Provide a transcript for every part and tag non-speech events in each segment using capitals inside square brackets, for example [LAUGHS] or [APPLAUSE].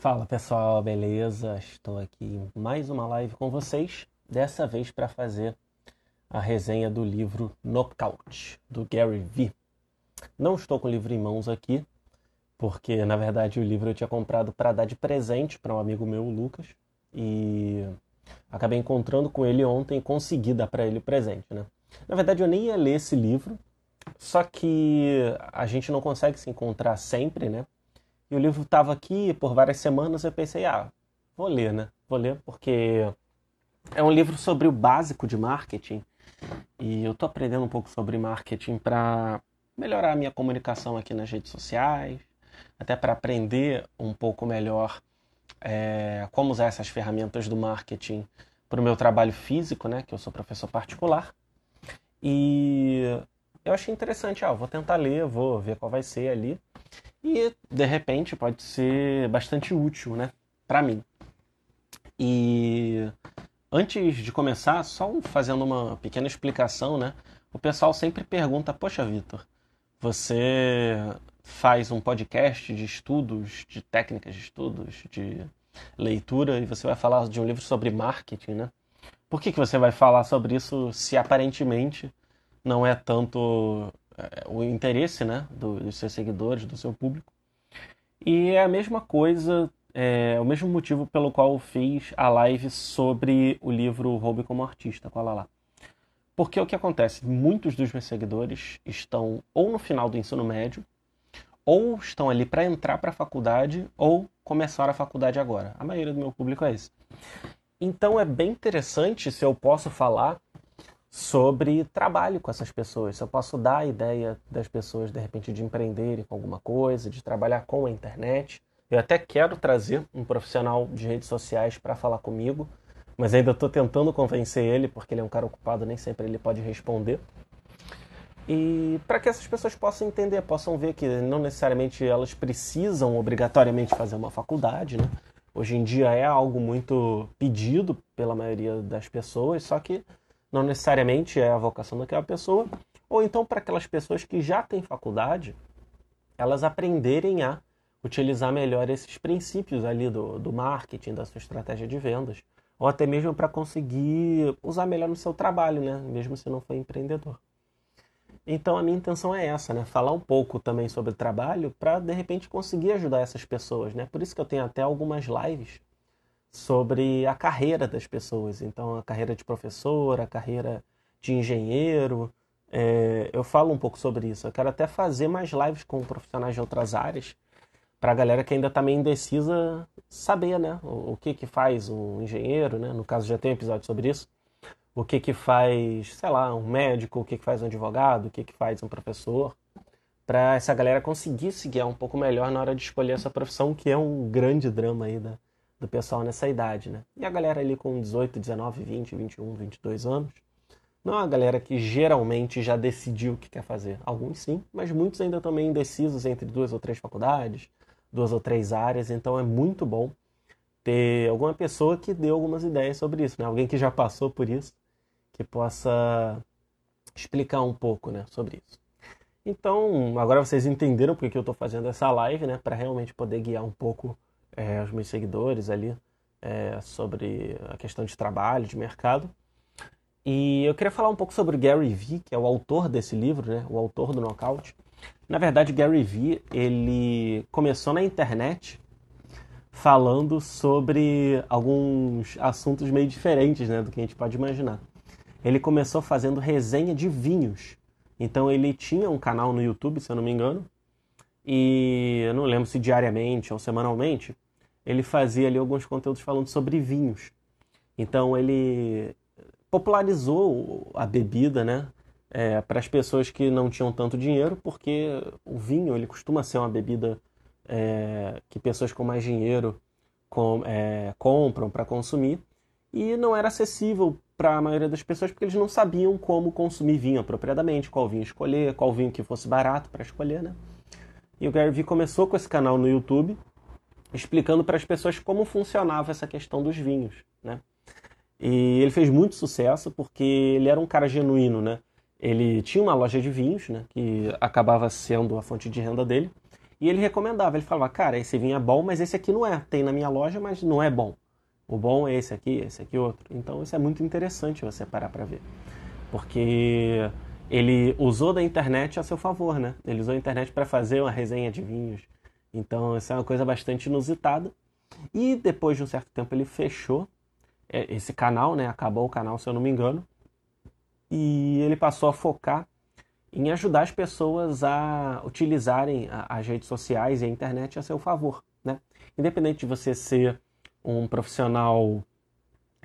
Fala pessoal, beleza? Estou aqui mais uma live com vocês, dessa vez para fazer a resenha do livro Knockout, do Gary Vee. Não estou com o livro em mãos aqui, porque na verdade o livro eu tinha comprado para dar de presente para um amigo meu, o Lucas, e acabei encontrando com ele ontem e consegui dar para ele o presente, né? Na verdade eu nem ia ler esse livro, só que a gente não consegue se encontrar sempre, né? E o livro estava aqui por várias semanas. Eu pensei, ah, vou ler, né? Vou ler porque é um livro sobre o básico de marketing. E eu estou aprendendo um pouco sobre marketing para melhorar a minha comunicação aqui nas redes sociais, até para aprender um pouco melhor é, como usar essas ferramentas do marketing para o meu trabalho físico, né? Que eu sou professor particular. E eu achei interessante, ah, vou tentar ler, vou ver qual vai ser ali e de repente pode ser bastante útil, né, para mim. E antes de começar, só fazendo uma pequena explicação, né? O pessoal sempre pergunta: "Poxa, Vitor, você faz um podcast de estudos, de técnicas de estudos, de leitura e você vai falar de um livro sobre marketing, né? Por que, que você vai falar sobre isso se aparentemente não é tanto é, o interesse né, do, dos seus seguidores, do seu público. E é a mesma coisa, é o mesmo motivo pelo qual eu fiz a live sobre o livro Roube como Artista com a Lala. Porque o que acontece? Muitos dos meus seguidores estão ou no final do ensino médio, ou estão ali para entrar para a faculdade, ou começar a faculdade agora. A maioria do meu público é esse. Então é bem interessante se eu posso falar sobre trabalho com essas pessoas. Se eu posso dar a ideia das pessoas, de repente, de empreenderem com alguma coisa, de trabalhar com a internet. Eu até quero trazer um profissional de redes sociais para falar comigo, mas ainda estou tentando convencer ele, porque ele é um cara ocupado, nem sempre ele pode responder. E para que essas pessoas possam entender, possam ver que não necessariamente elas precisam obrigatoriamente fazer uma faculdade, né? Hoje em dia é algo muito pedido pela maioria das pessoas, só que não necessariamente é a vocação daquela pessoa, ou então para aquelas pessoas que já têm faculdade, elas aprenderem a utilizar melhor esses princípios ali do, do marketing, da sua estratégia de vendas, ou até mesmo para conseguir usar melhor no seu trabalho, né? mesmo se não for empreendedor. Então a minha intenção é essa, né? Falar um pouco também sobre o trabalho para de repente conseguir ajudar essas pessoas, né? Por isso que eu tenho até algumas lives sobre a carreira das pessoas. Então, a carreira de professor, a carreira de engenheiro. É, eu falo um pouco sobre isso. Eu quero até fazer mais lives com profissionais de outras áreas, para a galera que ainda está meio indecisa saber né, o, o, que, que faz um engenheiro, né? no caso já tem um episódio sobre isso. O que, que faz, sei lá, um médico, o que, que faz um advogado, o que, que faz um professor, para essa galera conseguir se guiar um pouco melhor na hora de escolher essa profissão, que é um grande drama aí da, do pessoal nessa idade, né? E a galera ali com 18, 19, 20, 21, 22 anos, não é uma galera que geralmente já decidiu o que quer fazer. Alguns sim, mas muitos ainda também indecisos entre duas ou três faculdades, duas ou três áreas, então é muito bom ter alguma pessoa que dê algumas ideias sobre isso, né? Alguém que já passou por isso, que possa explicar um pouco, né, sobre isso. Então, agora vocês entenderam porque que eu estou fazendo essa live, né, para realmente poder guiar um pouco é, os meus seguidores ali é, sobre a questão de trabalho, de mercado. E eu queria falar um pouco sobre o Gary Vee, que é o autor desse livro, né? o autor do Knockout. Na verdade, Gary Vee ele começou na internet falando sobre alguns assuntos meio diferentes né, do que a gente pode imaginar. Ele começou fazendo resenha de vinhos. Então ele tinha um canal no YouTube, se eu não me engano, e eu não lembro se diariamente ou semanalmente, ele fazia ali alguns conteúdos falando sobre vinhos. Então ele popularizou a bebida, né? É, para as pessoas que não tinham tanto dinheiro, porque o vinho ele costuma ser uma bebida é, que pessoas com mais dinheiro com, é, compram para consumir e não era acessível para a maioria das pessoas porque eles não sabiam como consumir vinho apropriadamente, qual vinho escolher, qual vinho que fosse barato para escolher, né? E o Gary Vee começou com esse canal no YouTube, explicando para as pessoas como funcionava essa questão dos vinhos, né? E ele fez muito sucesso porque ele era um cara genuíno, né? Ele tinha uma loja de vinhos, né? Que acabava sendo a fonte de renda dele. E ele recomendava, ele falava, cara, esse vinho é bom, mas esse aqui não é. Tem na minha loja, mas não é bom. O bom é esse aqui, esse aqui outro. Então isso é muito interessante você parar para ver. Porque ele usou da internet a seu favor, né? Ele usou a internet para fazer uma resenha de vinhos. Então isso é uma coisa bastante inusitada. E depois de um certo tempo ele fechou é, esse canal, né? Acabou o canal, se eu não me engano. E ele passou a focar em ajudar as pessoas a utilizarem as redes sociais e a internet a seu favor, né? Independente de você ser um profissional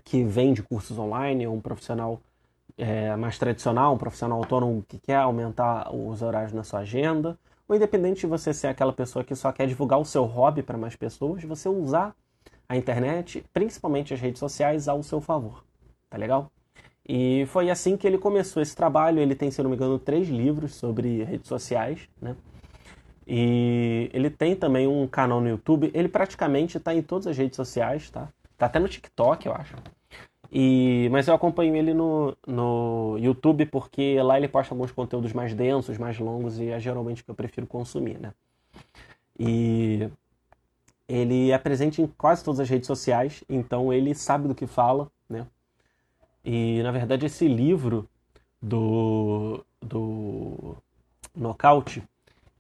que vende cursos online, ou um profissional é, mais tradicional, um profissional autônomo que quer aumentar os horários na sua agenda, ou independente de você ser aquela pessoa que só quer divulgar o seu hobby para mais pessoas, você usar a internet, principalmente as redes sociais, ao seu favor. Tá legal? E foi assim que ele começou esse trabalho. Ele tem, se não me engano, três livros sobre redes sociais, né? E ele tem também um canal no YouTube. Ele praticamente está em todas as redes sociais, tá? Tá até no TikTok, eu acho. E, mas eu acompanho ele no, no YouTube porque lá ele posta alguns conteúdos mais densos, mais longos e é geralmente o que eu prefiro consumir, né? E ele é presente em quase todas as redes sociais, então ele sabe do que fala, né? E na verdade esse livro do, do Knockout,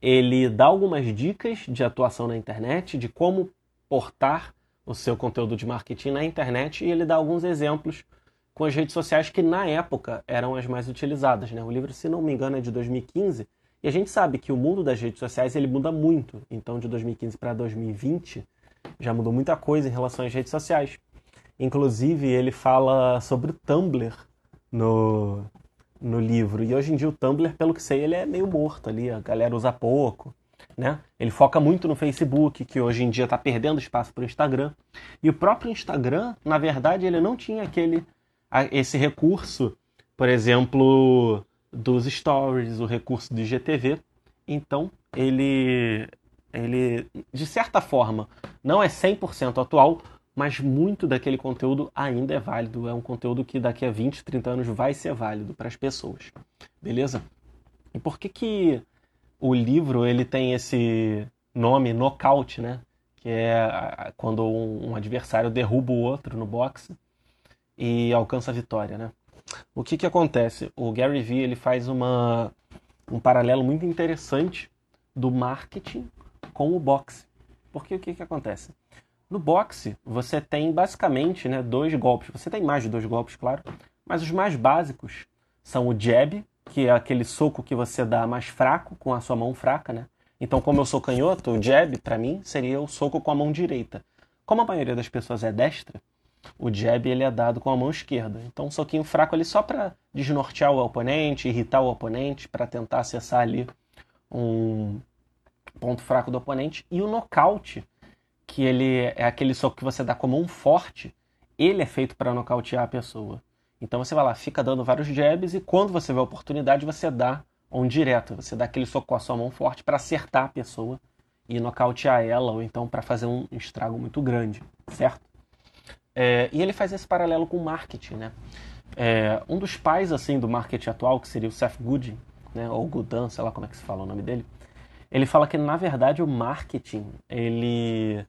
ele dá algumas dicas de atuação na internet, de como portar o seu conteúdo de marketing na internet e ele dá alguns exemplos com as redes sociais que na época eram as mais utilizadas. Né? O livro, se não me engano, é de 2015 e a gente sabe que o mundo das redes sociais ele muda muito. Então, de 2015 para 2020 já mudou muita coisa em relação às redes sociais. Inclusive, ele fala sobre o Tumblr no, no livro. E hoje em dia o Tumblr, pelo que sei, ele é meio morto ali, a galera usa pouco. Né? Ele foca muito no Facebook, que hoje em dia está perdendo espaço para o Instagram. E o próprio Instagram, na verdade, ele não tinha aquele esse recurso, por exemplo, dos stories, o recurso do IGTV. Então, ele ele de certa forma não é 100% atual, mas muito daquele conteúdo ainda é válido. É um conteúdo que daqui a 20, 30 anos vai ser válido para as pessoas. Beleza? E por que que o livro ele tem esse nome nocaute, né? Que é quando um, adversário derruba o outro no boxe e alcança a vitória, né? O que que acontece? O Gary Vee ele faz uma, um paralelo muito interessante do marketing com o boxe. Porque o que que acontece? No boxe, você tem basicamente né, dois golpes. Você tem mais de dois golpes, claro. Mas os mais básicos são o jab, que é aquele soco que você dá mais fraco, com a sua mão fraca, né? Então, como eu sou canhoto, o jab, para mim, seria o soco com a mão direita. Como a maioria das pessoas é destra, o jab ele é dado com a mão esquerda. Então, um soquinho fraco ali só para desnortear o oponente, irritar o oponente, para tentar acessar ali um ponto fraco do oponente. E o nocaute, que ele é aquele soco que você dá com a mão forte, ele é feito para nocautear a pessoa. Então você vai lá, fica dando vários jabs e quando você vê a oportunidade, você dá um direto. Você dá aquele soco com a sua mão forte para acertar a pessoa e nocautear ela, ou então para fazer um estrago muito grande, certo? É, e ele faz esse paralelo com o marketing, né? É, um dos pais assim do marketing atual, que seria o Seth Godin, né, ou Godin, sei lá como é que se fala o nome dele, ele fala que na verdade o marketing, ele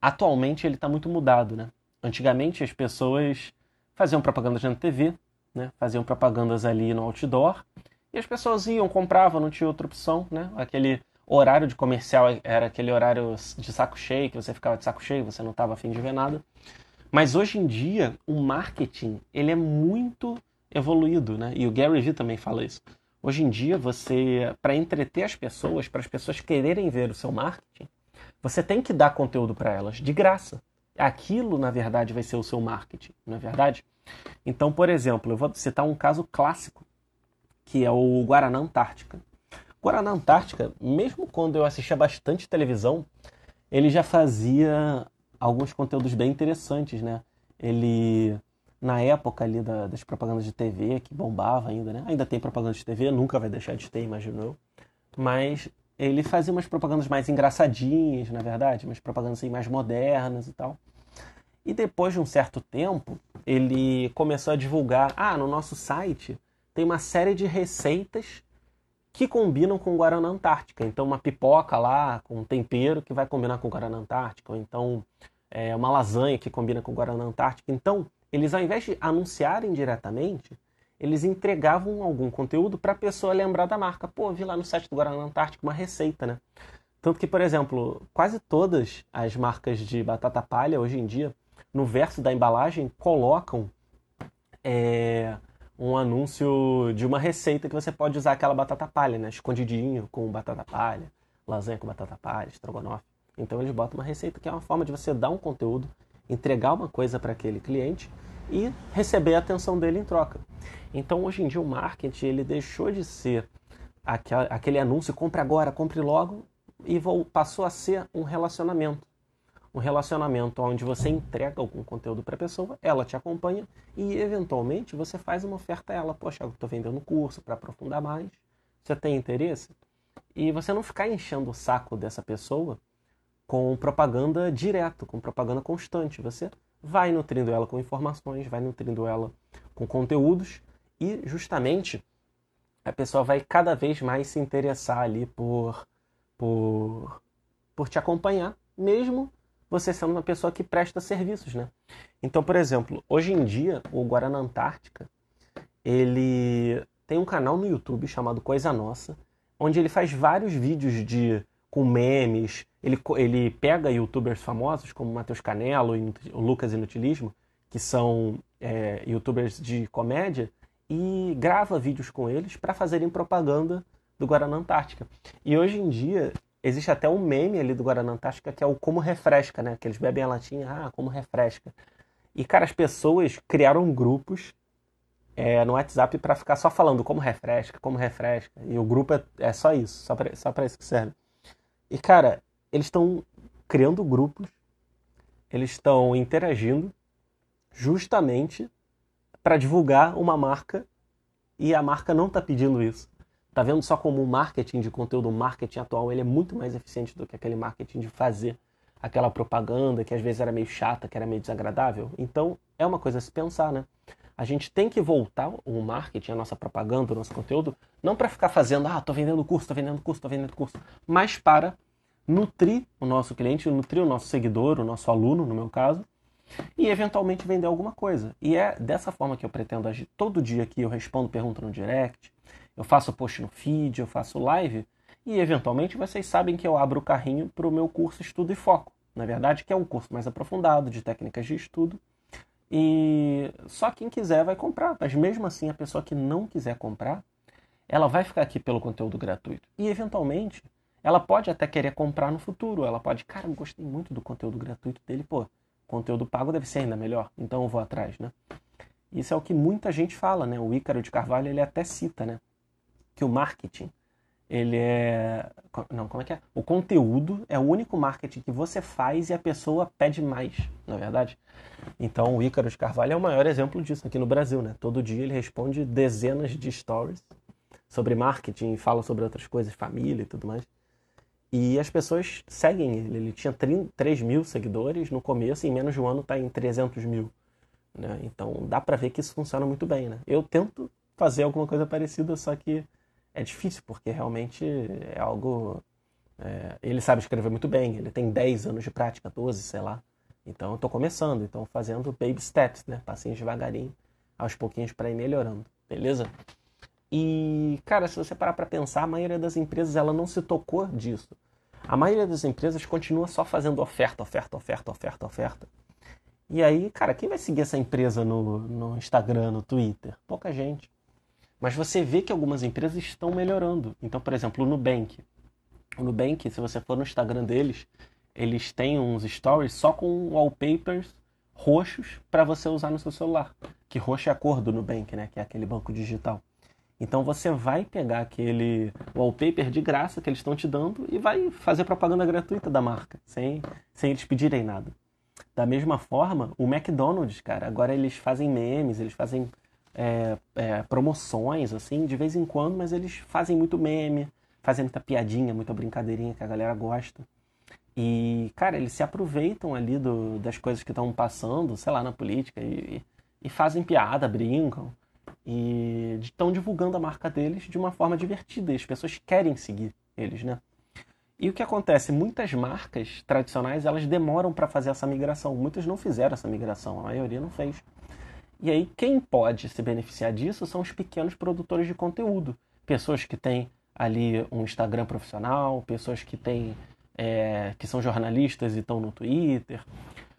atualmente ele está muito mudado, né? Antigamente as pessoas faziam propagandas na TV, né? faziam propagandas ali no outdoor, e as pessoas iam, compravam, não tinha outra opção, né? Aquele horário de comercial era aquele horário de saco cheio, que você ficava de saco cheio, você não estava afim de ver nada. Mas hoje em dia, o marketing, ele é muito evoluído, né? E o Gary Vee também fala isso. Hoje em dia, você, para entreter as pessoas, para as pessoas quererem ver o seu marketing, você tem que dar conteúdo para elas de graça aquilo, na verdade, vai ser o seu marketing, não é verdade? Então, por exemplo, eu vou citar um caso clássico, que é o Guaraná Antártica. Guaraná Antártica, mesmo quando eu assistia bastante televisão, ele já fazia alguns conteúdos bem interessantes, né? Ele, na época ali da, das propagandas de TV, que bombava ainda, né? Ainda tem propaganda de TV, nunca vai deixar de ter, imagino eu. Mas ele fazia umas propagandas mais engraçadinhas, na verdade, umas propagandas assim, mais modernas e tal. E depois de um certo tempo, ele começou a divulgar: ah, no nosso site tem uma série de receitas que combinam com Guaraná Antártica. Então, uma pipoca lá com tempero que vai combinar com Guaraná Antártica, ou então é, uma lasanha que combina com Guaraná Antártica. Então, eles ao invés de anunciarem diretamente, eles entregavam algum conteúdo para a pessoa lembrar da marca. Pô, vi lá no site do Guaraná Antártica uma receita, né? Tanto que, por exemplo, quase todas as marcas de batata palha hoje em dia, no verso da embalagem, colocam é, um anúncio de uma receita que você pode usar aquela batata palha, né? Escondidinho com batata palha, lasanha com batata palha, estrogonofe. Então eles botam uma receita que é uma forma de você dar um conteúdo, entregar uma coisa para aquele cliente e receber a atenção dele em troca. Então hoje em dia o marketing ele deixou de ser aquele anúncio compre agora, compre logo e passou a ser um relacionamento um relacionamento onde você entrega algum conteúdo para a pessoa, ela te acompanha e eventualmente você faz uma oferta a ela. Poxa, eu estou vendendo curso para aprofundar mais. Você tem interesse? E você não ficar enchendo o saco dessa pessoa com propaganda direto, com propaganda constante. Você vai nutrindo ela com informações, vai nutrindo ela com conteúdos e justamente a pessoa vai cada vez mais se interessar ali por por por te acompanhar, mesmo você sendo uma pessoa que presta serviços, né? Então, por exemplo, hoje em dia, o Guarana Antártica, ele tem um canal no YouTube chamado Coisa Nossa, onde ele faz vários vídeos de com memes, ele, ele pega youtubers famosos como Matheus Canelo e Lucas Inutilismo, que são é, youtubers de comédia, e grava vídeos com eles para fazerem propaganda do Guarana Antártica. E hoje em dia Existe até um meme ali do Guaraná Antártica que é o como refresca, né? Que eles bebem a latinha, ah, como refresca. E, cara, as pessoas criaram grupos é, no WhatsApp para ficar só falando como refresca, como refresca. E o grupo é, é só isso, só para isso que serve. E, cara, eles estão criando grupos, eles estão interagindo justamente para divulgar uma marca e a marca não está pedindo isso. Tá vendo só como o marketing de conteúdo, o marketing atual, ele é muito mais eficiente do que aquele marketing de fazer aquela propaganda que às vezes era meio chata, que era meio desagradável? Então, é uma coisa a se pensar, né? A gente tem que voltar o marketing, a nossa propaganda, o nosso conteúdo, não para ficar fazendo, ah, tô vendendo curso, tô vendendo curso, tô vendendo curso, mas para nutrir o nosso cliente, nutrir o nosso seguidor, o nosso aluno, no meu caso, e eventualmente vender alguma coisa. E é dessa forma que eu pretendo agir. Todo dia aqui eu respondo pergunta no direct, eu faço post no feed, eu faço live e eventualmente vocês sabem que eu abro o carrinho para o meu curso Estudo e Foco. Na verdade, que é um curso mais aprofundado de técnicas de estudo. E só quem quiser vai comprar, mas mesmo assim a pessoa que não quiser comprar, ela vai ficar aqui pelo conteúdo gratuito. E eventualmente, ela pode até querer comprar no futuro. Ela pode, cara, eu gostei muito do conteúdo gratuito dele, pô, conteúdo pago deve ser ainda melhor, então eu vou atrás, né? Isso é o que muita gente fala, né? O Ícaro de Carvalho, ele até cita, né? que o marketing, ele é. Não, como é que é? O conteúdo é o único marketing que você faz e a pessoa pede mais, na é verdade. Então o Ícaro de Carvalho é o maior exemplo disso aqui no Brasil, né? Todo dia ele responde dezenas de stories sobre marketing, fala sobre outras coisas, família e tudo mais. E as pessoas seguem ele. Ele tinha 3 mil seguidores no começo e em menos de um ano está em 300 mil. Né? Então dá para ver que isso funciona muito bem. Né? Eu tento fazer alguma coisa parecida, só que é difícil, porque realmente é algo. É, ele sabe escrever muito bem, ele tem 10 anos de prática, 12, sei lá. Então eu estou começando, então fazendo baby steps, né? Passinhos devagarinho, aos pouquinhos para ir melhorando, beleza? E, cara, se você parar para pensar, a maioria das empresas ela não se tocou disso. A maioria das empresas continua só fazendo oferta, oferta, oferta, oferta, oferta. E aí, cara, quem vai seguir essa empresa no, no Instagram, no Twitter? Pouca gente. Mas você vê que algumas empresas estão melhorando. Então, por exemplo, o Nubank. O Nubank, se você for no Instagram deles, eles têm uns stories só com wallpapers roxos para você usar no seu celular. Que roxo é a cor do Nubank, né? Que é aquele banco digital. Então você vai pegar aquele wallpaper de graça que eles estão te dando e vai fazer propaganda gratuita da marca, sem, sem eles pedirem nada. Da mesma forma, o McDonald's, cara, agora eles fazem memes, eles fazem é, é, promoções, assim, de vez em quando, mas eles fazem muito meme, fazem muita piadinha, muita brincadeirinha que a galera gosta. E, cara, eles se aproveitam ali do, das coisas que estão passando, sei lá, na política e, e fazem piada, brincam. E estão divulgando a marca deles de uma forma divertida. E as pessoas querem seguir eles, né? E o que acontece? Muitas marcas tradicionais elas demoram para fazer essa migração. Muitas não fizeram essa migração, a maioria não fez. E aí quem pode se beneficiar disso são os pequenos produtores de conteúdo, pessoas que têm ali um Instagram profissional, pessoas que têm é, que são jornalistas e estão no Twitter,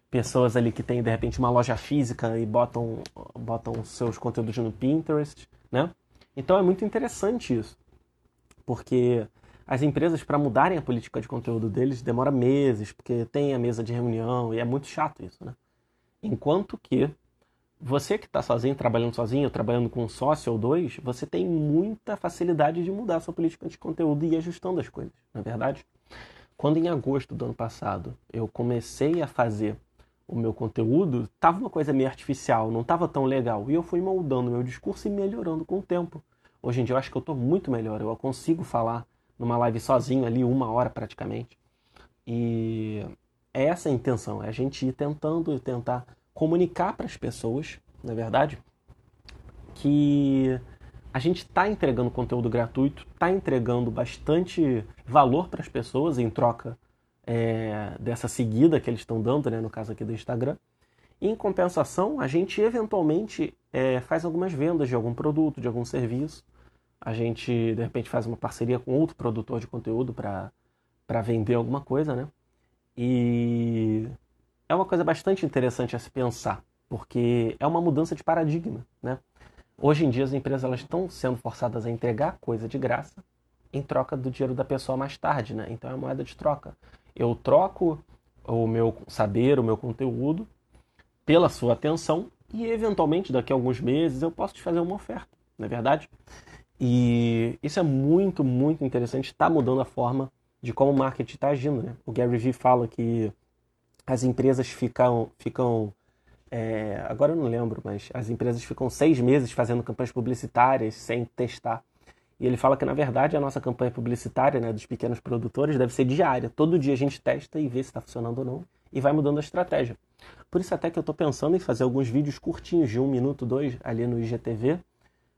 pessoas ali que têm de repente uma loja física e botam botam seus conteúdos no Pinterest, né? Então é muito interessante isso, porque as empresas, para mudarem a política de conteúdo deles, demora meses, porque tem a mesa de reunião e é muito chato isso, né? Enquanto que você que está sozinho, trabalhando sozinho, trabalhando com um sócio ou dois, você tem muita facilidade de mudar sua política de conteúdo e ir ajustando as coisas, na é verdade? Quando em agosto do ano passado eu comecei a fazer o meu conteúdo, tava uma coisa meio artificial, não tava tão legal. E eu fui moldando meu discurso e melhorando com o tempo. Hoje em dia eu acho que eu estou muito melhor, eu consigo falar numa live sozinho ali, uma hora praticamente. E é essa a intenção, é a gente ir tentando e tentar comunicar para as pessoas, na é verdade, que a gente está entregando conteúdo gratuito, está entregando bastante valor para as pessoas em troca é, dessa seguida que eles estão dando, né, no caso aqui do Instagram. E, em compensação, a gente eventualmente é, faz algumas vendas de algum produto, de algum serviço a gente de repente faz uma parceria com outro produtor de conteúdo para vender alguma coisa, né? E é uma coisa bastante interessante a se pensar, porque é uma mudança de paradigma, né? Hoje em dia as empresas elas estão sendo forçadas a entregar coisa de graça em troca do dinheiro da pessoa mais tarde, né? Então é uma moeda de troca. Eu troco o meu saber, o meu conteúdo pela sua atenção e eventualmente daqui a alguns meses eu posso te fazer uma oferta, não é verdade? E isso é muito, muito interessante, está mudando a forma de como o marketing está agindo. Né? O Gary Vee fala que as empresas ficam, ficam é, agora eu não lembro, mas as empresas ficam seis meses fazendo campanhas publicitárias sem testar. E ele fala que, na verdade, a nossa campanha publicitária né, dos pequenos produtores deve ser diária. Todo dia a gente testa e vê se está funcionando ou não e vai mudando a estratégia. Por isso até que eu estou pensando em fazer alguns vídeos curtinhos de um minuto, dois, ali no IGTV,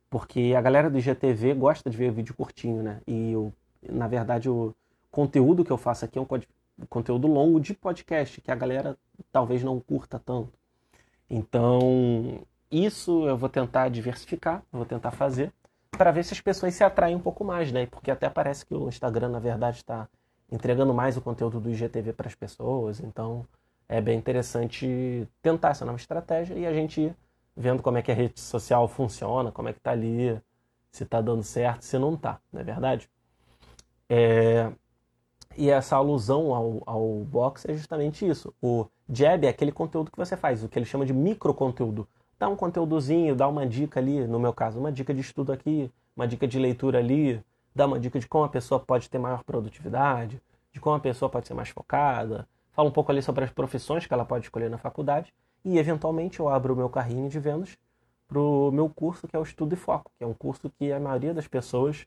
porque a galera do IGTV gosta de ver vídeo curtinho, né? E eu, na verdade o conteúdo que eu faço aqui é um conteúdo longo de podcast, que a galera talvez não curta tanto. Então, isso eu vou tentar diversificar, vou tentar fazer, para ver se as pessoas se atraem um pouco mais, né? Porque até parece que o Instagram, na verdade, está entregando mais o conteúdo do IGTV para as pessoas. Então, é bem interessante tentar essa nova estratégia e a gente vendo como é que a rede social funciona, como é que tá ali, se tá dando certo, se não tá, não é verdade? É... E essa alusão ao, ao box é justamente isso. O jab é aquele conteúdo que você faz, o que ele chama de micro conteúdo. Dá um conteúdozinho, dá uma dica ali, no meu caso, uma dica de estudo aqui, uma dica de leitura ali, dá uma dica de como a pessoa pode ter maior produtividade, de como a pessoa pode ser mais focada, fala um pouco ali sobre as profissões que ela pode escolher na faculdade e eventualmente eu abro o meu carrinho de vendas para o meu curso, que é o Estudo e Foco, que é um curso que a maioria das pessoas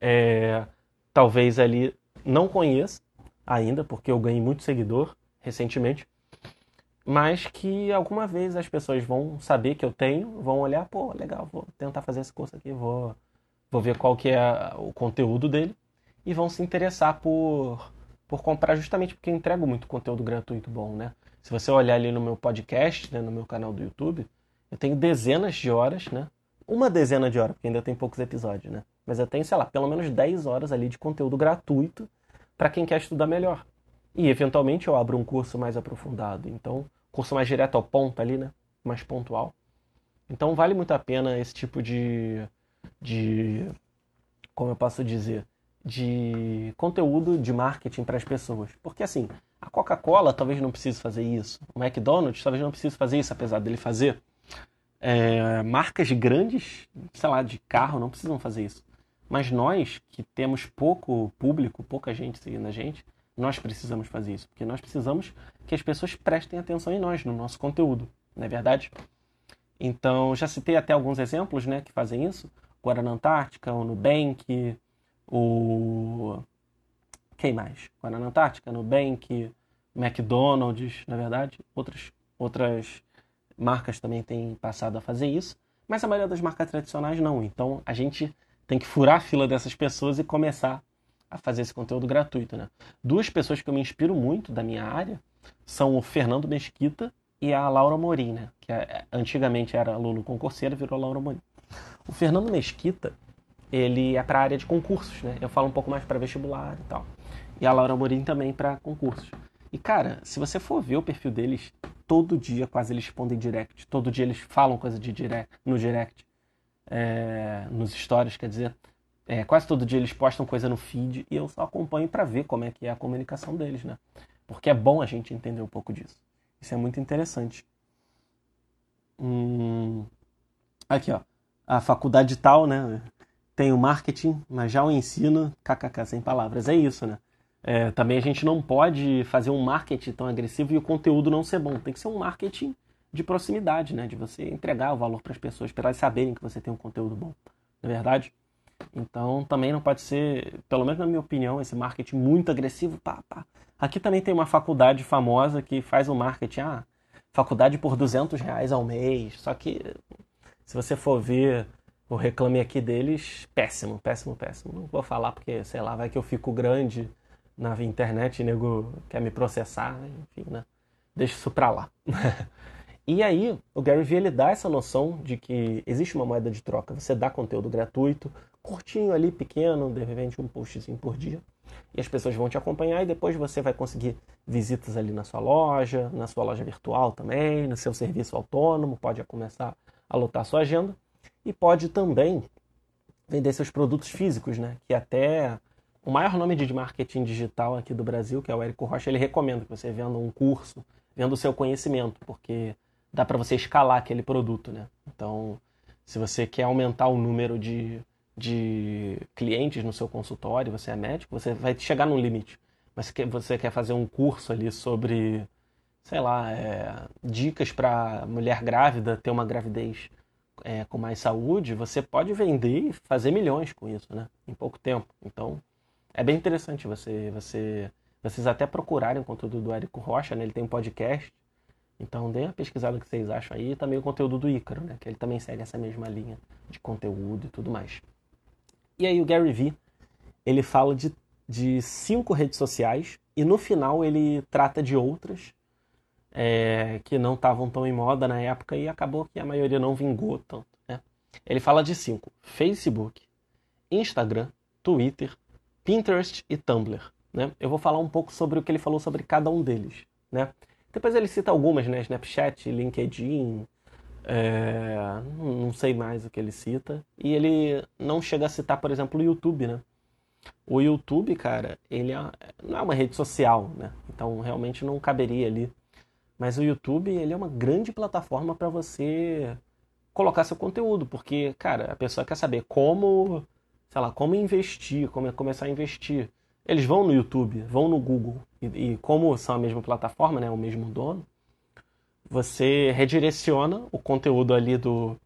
é, talvez ali não conheça ainda, porque eu ganhei muito seguidor recentemente, mas que alguma vez as pessoas vão saber que eu tenho, vão olhar, pô, legal, vou tentar fazer esse curso aqui, vou, vou ver qual que é o conteúdo dele e vão se interessar por, por comprar justamente porque eu entrego muito conteúdo gratuito bom, né? Se você olhar ali no meu podcast, né, no meu canal do YouTube, eu tenho dezenas de horas, né? Uma dezena de horas, porque ainda tem poucos episódios, né? Mas eu tenho, sei lá, pelo menos 10 horas ali de conteúdo gratuito para quem quer estudar melhor. E eventualmente eu abro um curso mais aprofundado. Então, curso mais direto ao ponto ali, né? Mais pontual. Então vale muito a pena esse tipo de, de como eu posso dizer, de conteúdo de marketing para as pessoas. Porque assim, a Coca-Cola talvez não precise fazer isso. O McDonald's talvez não precise fazer isso, apesar dele fazer. É, marcas grandes, sei lá, de carro, não precisam fazer isso. Mas nós, que temos pouco público, pouca gente seguindo a gente, nós precisamos fazer isso. Porque nós precisamos que as pessoas prestem atenção em nós, no nosso conteúdo. Não é verdade? Então, já citei até alguns exemplos né, que fazem isso. Guarana Antártica, o Nubank, o quem mais? Guarana Antártica, Nubank, McDonald's, na verdade, outras, outras marcas também têm passado a fazer isso. Mas a maioria das marcas tradicionais não. Então a gente tem que furar a fila dessas pessoas e começar a fazer esse conteúdo gratuito, né? Duas pessoas que eu me inspiro muito da minha área são o Fernando Mesquita e a Laura Morim, né? Que é, antigamente era aluno concurseiro, virou Laura Morim. O Fernando Mesquita, ele é para a área de concursos, né? Eu falo um pouco mais para vestibular e tal. E a Laura Morim também para concursos. E cara, se você for ver o perfil deles, todo dia quase eles respondem direct. Todo dia eles falam coisa de direct, no direct. É, nos stories, quer dizer. É, quase todo dia eles postam coisa no feed e eu só acompanho para ver como é que é a comunicação deles, né? Porque é bom a gente entender um pouco disso. Isso é muito interessante. Hum... Aqui, ó. A faculdade tal, né? Tem o marketing, mas já o ensino, kkk, sem palavras. É isso, né? É, também a gente não pode fazer um marketing tão agressivo e o conteúdo não ser bom. Tem que ser um marketing de proximidade, né? De você entregar o valor para as pessoas, para elas saberem que você tem um conteúdo bom. Não é verdade? Então também não pode ser, pelo menos na minha opinião, esse marketing muito agressivo. Pá, pá. Aqui também tem uma faculdade famosa que faz o marketing, ah, faculdade por 200 reais ao mês. Só que se você for ver o reclame aqui deles, péssimo, péssimo, péssimo. Não vou falar porque, sei lá, vai que eu fico grande na internet, nego quer me processar, enfim, né? Deixa isso pra lá. [LAUGHS] e aí, o Gary Vee ele dá essa noção de que existe uma moeda de troca. Você dá conteúdo gratuito, curtinho ali, pequeno, de repente um postzinho por dia. E as pessoas vão te acompanhar e depois você vai conseguir visitas ali na sua loja, na sua loja virtual também, no seu serviço autônomo, pode começar a lotar sua agenda. E pode também vender seus produtos físicos, né? Que até o maior nome de marketing digital aqui do Brasil, que é o Érico Rocha, ele recomenda que você venda um curso, venda o seu conhecimento, porque dá para você escalar aquele produto, né? Então, se você quer aumentar o número de, de clientes no seu consultório, você é médico, você vai chegar num limite. Mas se você quer fazer um curso ali sobre, sei lá, é, dicas para mulher grávida ter uma gravidez é, com mais saúde, você pode vender e fazer milhões com isso, né? Em pouco tempo. Então, é bem interessante você, você, vocês até procurarem o conteúdo do Érico Rocha, né? Ele tem um podcast. Então dê uma pesquisada que vocês acham aí. E também o conteúdo do Ícaro, né? Que ele também segue essa mesma linha de conteúdo e tudo mais. E aí o Gary Vee, ele fala de, de cinco redes sociais e no final ele trata de outras é, que não estavam tão em moda na época e acabou que a maioria não vingou tanto. Né? Ele fala de cinco: Facebook, Instagram, Twitter, Pinterest e Tumblr. Né? Eu vou falar um pouco sobre o que ele falou sobre cada um deles. Né? Depois ele cita algumas, né? Snapchat, LinkedIn, é... não sei mais o que ele cita. E ele não chega a citar, por exemplo, o YouTube, né? O YouTube, cara, ele é... não é uma rede social, né? Então realmente não caberia ali. Mas o YouTube, ele é uma grande plataforma para você colocar seu conteúdo, porque, cara, a pessoa quer saber como sei lá, como investir, como começar a investir. Eles vão no YouTube, vão no Google, e, e como são a mesma plataforma, né, o mesmo dono, você redireciona o conteúdo ali do,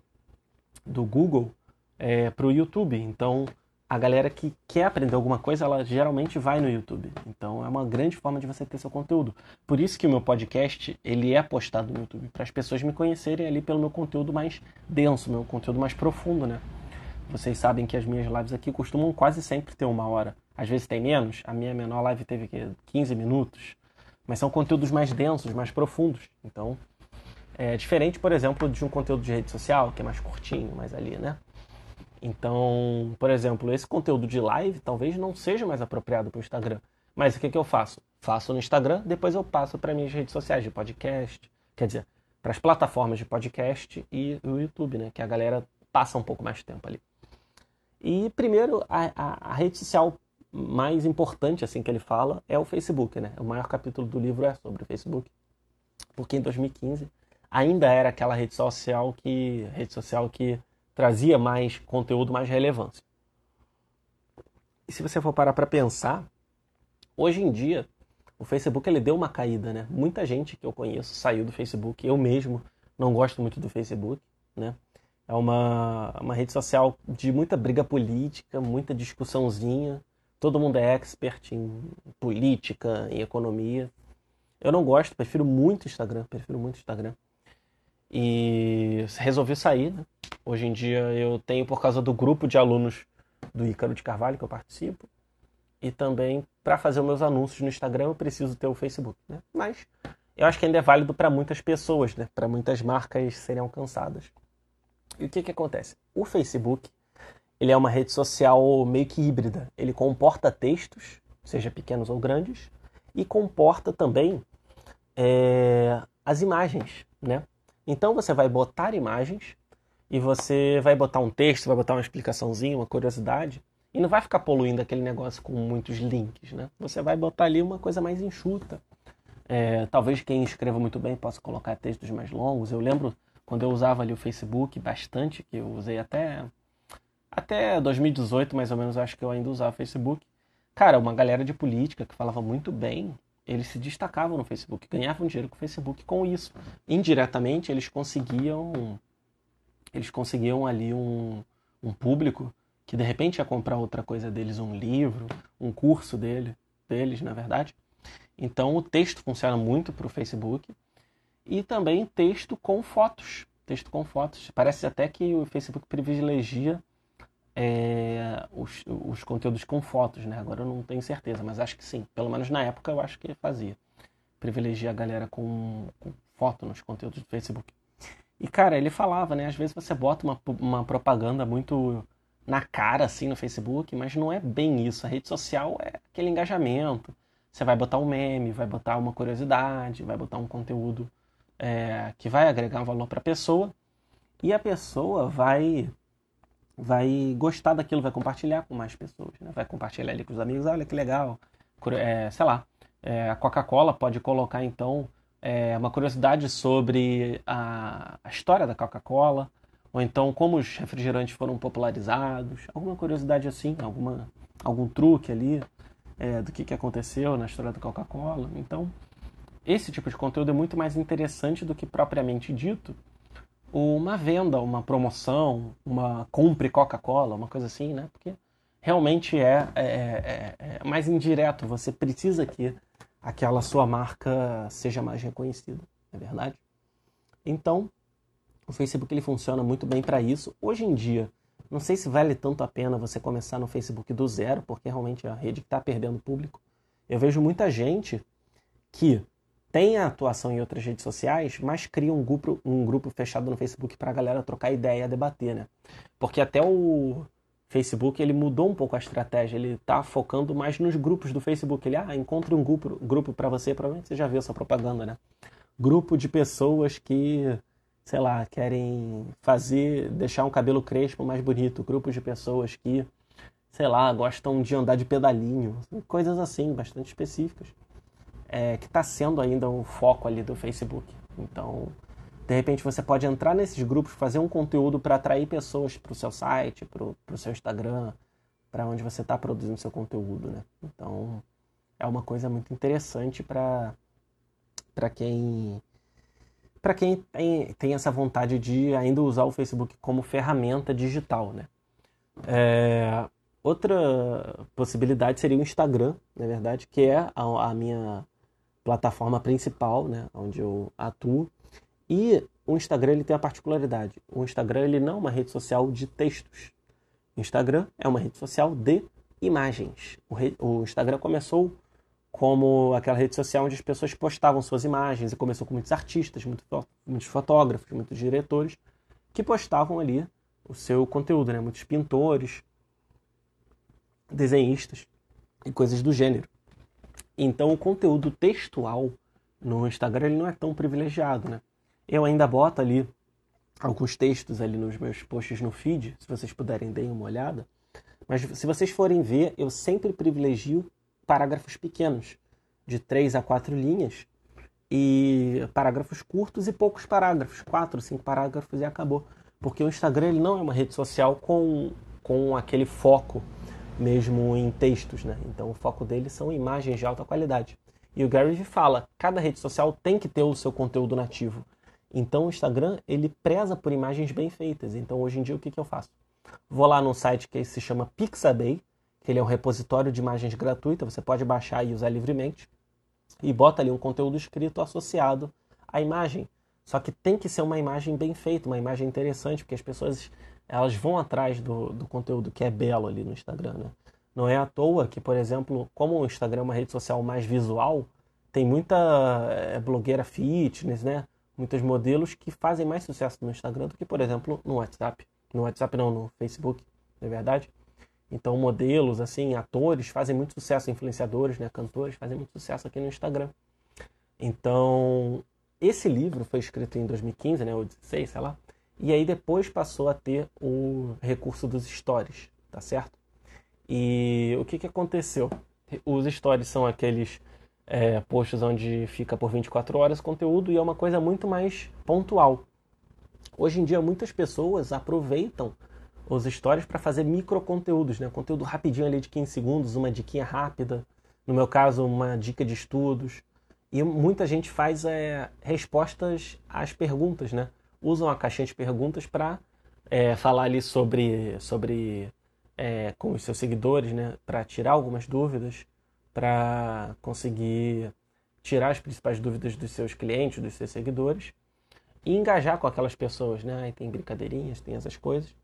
do Google é, para o YouTube. Então, a galera que quer aprender alguma coisa, ela geralmente vai no YouTube. Então, é uma grande forma de você ter seu conteúdo. Por isso que o meu podcast, ele é postado no YouTube, para as pessoas me conhecerem ali pelo meu conteúdo mais denso, meu conteúdo mais profundo, né? Vocês sabem que as minhas lives aqui costumam quase sempre ter uma hora. Às vezes tem menos. A minha menor live teve aqui 15 minutos. Mas são conteúdos mais densos, mais profundos. Então, é diferente, por exemplo, de um conteúdo de rede social, que é mais curtinho, mais ali, né? Então, por exemplo, esse conteúdo de live talvez não seja mais apropriado para o Instagram. Mas o que, que eu faço? Faço no Instagram, depois eu passo para minhas redes sociais de podcast, quer dizer, para as plataformas de podcast e o YouTube, né? Que a galera passa um pouco mais de tempo ali. E primeiro, a, a, a, rede social mais importante assim que ele fala é o Facebook, né? O maior capítulo do livro é sobre o Facebook, porque em 2015 ainda era aquela rede social que rede social que trazia mais conteúdo, mais relevância. E se você for parar para pensar, hoje em dia o Facebook ele deu uma caída, né? Muita gente que eu conheço saiu do Facebook, eu mesmo não gosto muito do Facebook, né? É uma, uma rede social de muita briga política, muita discussãozinha. Todo mundo é expert em política, em economia. Eu não gosto, prefiro muito Instagram, prefiro muito Instagram. e resolvi sair. Né? Hoje em dia eu tenho, por causa do grupo de alunos do Ícaro de Carvalho que eu participo, e também para fazer os meus anúncios no Instagram eu preciso ter o Facebook. Né? Mas eu acho que ainda é válido para muitas pessoas, né? para muitas marcas serem alcançadas. E o que, que acontece? O Facebook ele é uma rede social meio que híbrida. Ele comporta textos, seja pequenos ou grandes, e comporta também é, as imagens, né? Então você vai botar imagens e você vai botar um texto, vai botar uma explicaçãozinha, uma curiosidade, e não vai ficar poluindo aquele negócio com muitos links, né? Você vai botar ali uma coisa mais enxuta. É, talvez quem escreva muito bem possa colocar textos mais longos. Eu lembro quando eu usava ali o Facebook bastante, que eu usei até até 2018 mais ou menos, acho que eu ainda usava Facebook. Cara, uma galera de política que falava muito bem, eles se destacavam no Facebook, ganhavam dinheiro com o Facebook com isso. Indiretamente, eles conseguiam eles conseguiam ali um, um público que de repente ia comprar outra coisa deles, um livro, um curso dele, deles, na verdade. Então o texto funciona muito para o Facebook e também texto com fotos. Texto com fotos. Parece até que o Facebook privilegia é, os, os conteúdos com fotos, né? Agora eu não tenho certeza, mas acho que sim. Pelo menos na época eu acho que fazia. Privilegia a galera com, com foto nos conteúdos do Facebook. E, cara, ele falava, né? Às vezes você bota uma, uma propaganda muito na cara, assim, no Facebook, mas não é bem isso. A rede social é aquele engajamento. Você vai botar um meme, vai botar uma curiosidade, vai botar um conteúdo é, que vai agregar um valor para a pessoa. E a pessoa vai vai gostar daquilo, vai compartilhar com mais pessoas, né? vai compartilhar ali com os amigos, olha que legal, é, sei lá, é, a Coca-Cola pode colocar então é, uma curiosidade sobre a, a história da Coca-Cola, ou então como os refrigerantes foram popularizados, alguma curiosidade assim, alguma, algum truque ali é, do que, que aconteceu na história da Coca-Cola. Então, esse tipo de conteúdo é muito mais interessante do que propriamente dito uma venda, uma promoção, uma compre Coca-Cola, uma coisa assim, né? Porque realmente é, é, é, é, mais indireto. Você precisa que aquela sua marca seja mais reconhecida, é verdade? Então, o Facebook ele funciona muito bem para isso. Hoje em dia, não sei se vale tanto a pena você começar no Facebook do zero, porque realmente a rede está perdendo público. Eu vejo muita gente que tem a atuação em outras redes sociais, mas cria um grupo, um grupo fechado no Facebook para a galera trocar ideia, debater, né? Porque até o Facebook ele mudou um pouco a estratégia, ele está focando mais nos grupos do Facebook. Ele, ah, encontre um grupo, grupo para você, provavelmente você já viu essa propaganda, né? Grupo de pessoas que, sei lá, querem fazer, deixar um cabelo crespo mais bonito. Grupos de pessoas que, sei lá, gostam de andar de pedalinho. Coisas assim, bastante específicas é, que está sendo ainda o foco ali do Facebook. Então, de repente você pode entrar nesses grupos, fazer um conteúdo para atrair pessoas para o seu site, para o seu Instagram, para onde você está produzindo seu conteúdo, né? Então, é uma coisa muito interessante para para quem para quem tem, tem essa vontade de ainda usar o Facebook como ferramenta digital, né? É, outra possibilidade seria o Instagram, na verdade, que é a, a minha plataforma principal, né, onde eu atuo. E o Instagram ele tem a particularidade. O Instagram ele não é uma rede social de textos. O Instagram é uma rede social de imagens. O, re... o Instagram começou como aquela rede social onde as pessoas postavam suas imagens e começou com muitos artistas, muito, muitos fotógrafos, muitos diretores que postavam ali o seu conteúdo, né? Muitos pintores, desenhistas e coisas do gênero. Então o conteúdo textual no Instagram ele não é tão privilegiado, né? Eu ainda boto ali alguns textos ali nos meus posts no feed, se vocês puderem deem uma olhada. Mas se vocês forem ver, eu sempre privilegio parágrafos pequenos, de três a quatro linhas, e parágrafos curtos e poucos parágrafos, quatro, cinco parágrafos e acabou. Porque o Instagram ele não é uma rede social com, com aquele foco mesmo em textos, né? Então o foco dele são imagens de alta qualidade. E o Gary fala, cada rede social tem que ter o seu conteúdo nativo. Então o Instagram, ele preza por imagens bem feitas. Então hoje em dia o que, que eu faço? Vou lá num site que se chama Pixabay, que ele é um repositório de imagens gratuita, você pode baixar e usar livremente, e bota ali um conteúdo escrito associado à imagem. Só que tem que ser uma imagem bem feita, uma imagem interessante, porque as pessoas elas vão atrás do, do conteúdo que é belo ali no Instagram, né? Não é à toa que, por exemplo, como o Instagram é uma rede social mais visual, tem muita é, blogueira fitness, né? Muitos modelos que fazem mais sucesso no Instagram do que, por exemplo, no WhatsApp. No WhatsApp não, no Facebook, não é verdade? Então, modelos, assim, atores fazem muito sucesso, influenciadores, né, cantores fazem muito sucesso aqui no Instagram. Então, esse livro foi escrito em 2015, né, ou 16, sei lá, e aí depois passou a ter o recurso dos stories, tá certo? E o que, que aconteceu? Os stories são aqueles é, posts onde fica por 24 horas conteúdo e é uma coisa muito mais pontual. Hoje em dia, muitas pessoas aproveitam os stories para fazer micro conteúdos, né? Conteúdo rapidinho ali de 15 segundos, uma diquinha rápida. No meu caso, uma dica de estudos. E muita gente faz é, respostas às perguntas, né? Usam a caixinha de perguntas para é, falar ali sobre, sobre é, com os seus seguidores, né? Para tirar algumas dúvidas, para conseguir tirar as principais dúvidas dos seus clientes, dos seus seguidores e engajar com aquelas pessoas, né? Aí tem brincadeirinhas, tem essas coisas.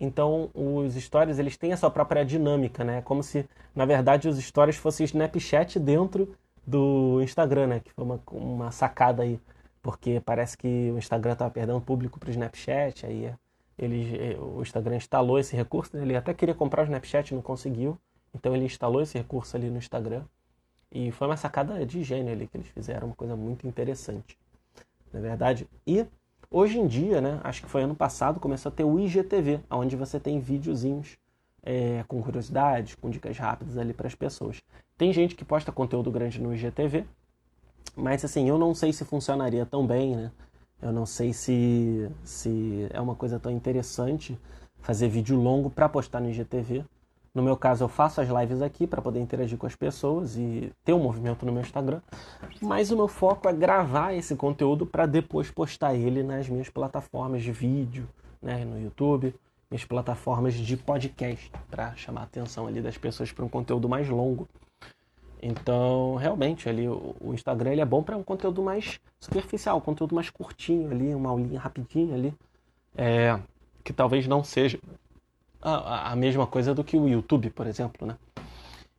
Então, os stories, eles têm a sua própria dinâmica, né? Como se, na verdade, os stories fossem Snapchat dentro do Instagram, né? Que foi uma, uma sacada aí. Porque parece que o Instagram estava perdendo público para o Snapchat, aí ele, o Instagram instalou esse recurso, né? ele até queria comprar o Snapchat, não conseguiu, então ele instalou esse recurso ali no Instagram. E foi uma sacada de gênio ali que eles fizeram, uma coisa muito interessante, na é verdade. E Hoje em dia, né, acho que foi ano passado, começou a ter o IGTV, onde você tem videozinhos é, com curiosidades, com dicas rápidas ali para as pessoas. Tem gente que posta conteúdo grande no IGTV, mas assim, eu não sei se funcionaria tão bem, né? Eu não sei se, se é uma coisa tão interessante fazer vídeo longo para postar no IGTV. No meu caso, eu faço as lives aqui para poder interagir com as pessoas e ter um movimento no meu Instagram. Mas o meu foco é gravar esse conteúdo para depois postar ele nas minhas plataformas de vídeo, né, no YouTube, minhas plataformas de podcast, para chamar a atenção ali das pessoas para um conteúdo mais longo. Então, realmente, ali o, Instagram ele é bom para um conteúdo mais superficial, conteúdo mais curtinho ali, uma aulinha rapidinha ali, é, que talvez não seja a, a mesma coisa do que o YouTube, por exemplo, né?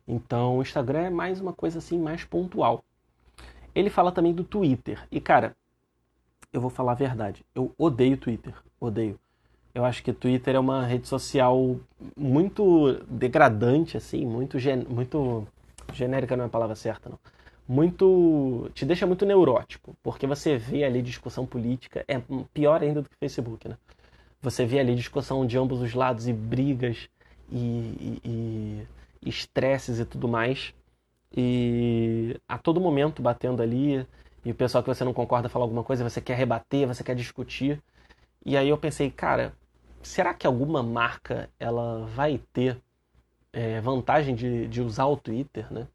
Então o Instagram é mais uma coisa assim mais pontual. Ele fala também do Twitter. E cara, eu vou falar a verdade, eu odeio Twitter, odeio. Eu acho que Twitter é uma rede social muito degradante assim, muito gen... muito genérica não é a palavra certa, não. Muito te deixa muito neurótico, porque você vê ali discussão política é pior ainda do que Facebook, né? Você vê ali discussão de ambos os lados e brigas e estresses e, e, tudo mais. E a todo momento batendo ali. E o pessoal que você não concorda fala alguma coisa, você quer rebater, você quer discutir. E aí eu pensei, cara, será que alguma marca ela vai ter é, vantagem de, de usar o Twitter, né?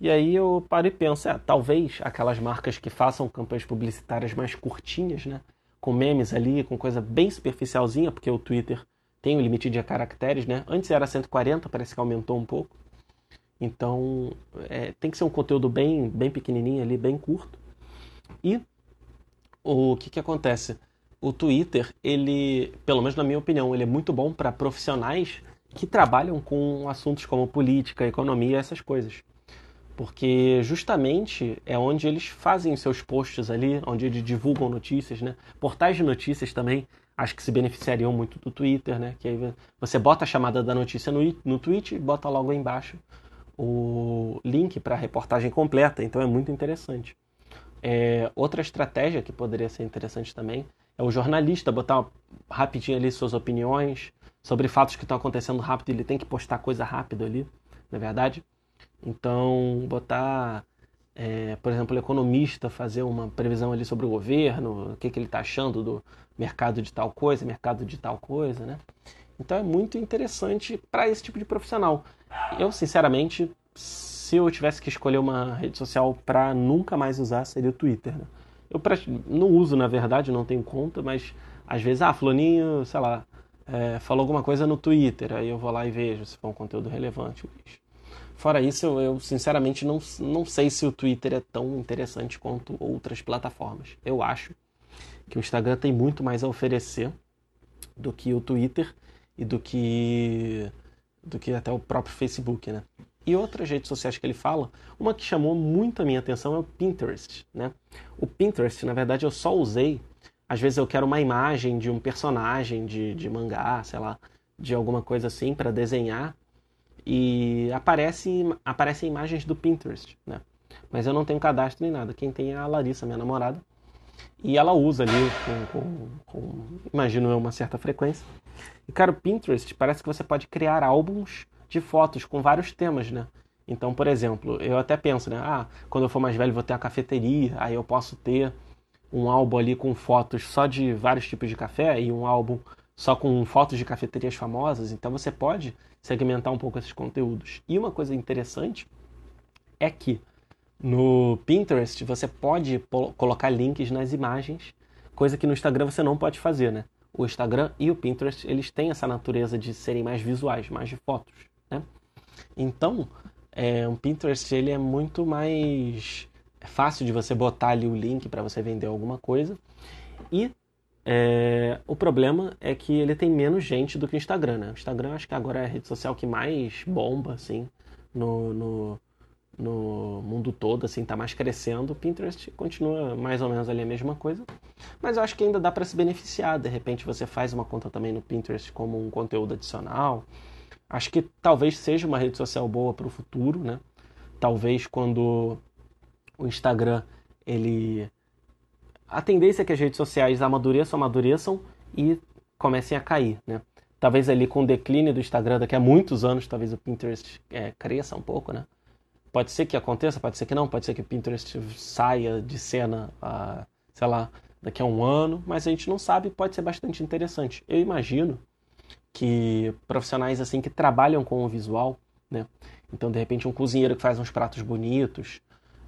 E aí eu paro e penso, é, talvez aquelas marcas que façam campanhas publicitárias mais curtinhas, né? com memes ali, com coisa bem superficialzinha, porque o Twitter tem um limite de caracteres, né? Antes era 140, parece que aumentou um pouco. Então, é, tem que ser um conteúdo bem, bem pequenininho ali, bem curto. E o que, que acontece? O Twitter, ele, pelo menos na minha opinião, ele é muito bom para profissionais que trabalham com assuntos como política, economia, essas coisas porque justamente é onde eles fazem seus posts ali, onde eles divulgam notícias, né? Portais de notícias também, acho que se beneficiariam muito do Twitter, né? Que aí você bota a chamada da notícia no, no tweet e bota logo aí embaixo o link para a reportagem completa, então é muito interessante. É, outra estratégia que poderia ser interessante também é o jornalista botar rapidinho ali suas opiniões sobre fatos que estão acontecendo rápido, ele tem que postar coisa rápido ali, na é verdade. Então, botar, é, por exemplo, o economista fazer uma previsão ali sobre o governo, o que, que ele está achando do mercado de tal coisa, mercado de tal coisa, né? Então é muito interessante para esse tipo de profissional. Eu, sinceramente, se eu tivesse que escolher uma rede social para nunca mais usar, seria o Twitter. Né? Eu não uso, na verdade, não tenho conta, mas às vezes, ah, Floninho, sei lá, é, falou alguma coisa no Twitter, aí eu vou lá e vejo se for um conteúdo relevante. Fora isso, eu, eu, sinceramente não, não sei se o Twitter é tão interessante quanto outras plataformas. Eu acho. que o Instagram tem muito mais a oferecer do que o Twitter e do que do que até o próprio Facebook, né? E outras redes sociais que ele fala, uma que chamou muito a minha atenção é o Pinterest, né? O Pinterest, na verdade, eu só usei às vezes eu quero uma imagem de um personagem de, de mangá, sei lá, de alguma coisa assim para desenhar e aparece aparecem imagens do Pinterest, né? Mas eu não tenho cadastro nem nada. Quem tem é a Larissa, minha namorada. E ela usa ali com, com, com, imagino eu, uma certa frequência. E, cara, o Pinterest parece que você pode criar álbuns de fotos com vários temas, né? Então, por exemplo, eu até penso, né? Ah, quando eu for mais velho vou ter a cafeteria, aí eu posso ter um álbum ali com fotos só de vários tipos de café e um álbum só com fotos de cafeterias famosas. Então você pode segmentar um pouco esses conteúdos. E uma coisa interessante é que no Pinterest você pode colocar links nas imagens, coisa que no Instagram você não pode fazer, né? O Instagram e o Pinterest, eles têm essa natureza de serem mais visuais, mais de fotos, né? Então, é, o Pinterest ele é muito mais fácil de você botar ali o link para você vender alguma coisa. E é, o problema é que ele tem menos gente do que o Instagram, né? O Instagram acho que agora é a rede social que mais bomba, assim, no, no, no mundo todo, assim, tá mais crescendo. O Pinterest continua mais ou menos ali a mesma coisa. Mas eu acho que ainda dá para se beneficiar. De repente você faz uma conta também no Pinterest como um conteúdo adicional. Acho que talvez seja uma rede social boa para o futuro, né? Talvez quando o Instagram, ele. A tendência é que as redes sociais amadureçam, amadureçam e comecem a cair, né? Talvez ali com o declínio do Instagram daqui a muitos anos, talvez o Pinterest é, cresça um pouco, né? Pode ser que aconteça, pode ser que não, pode ser que o Pinterest saia de cena, uh, sei lá, daqui a um ano, mas a gente não sabe, pode ser bastante interessante. Eu imagino que profissionais assim que trabalham com o visual, né? Então, de repente, um cozinheiro que faz uns pratos bonitos,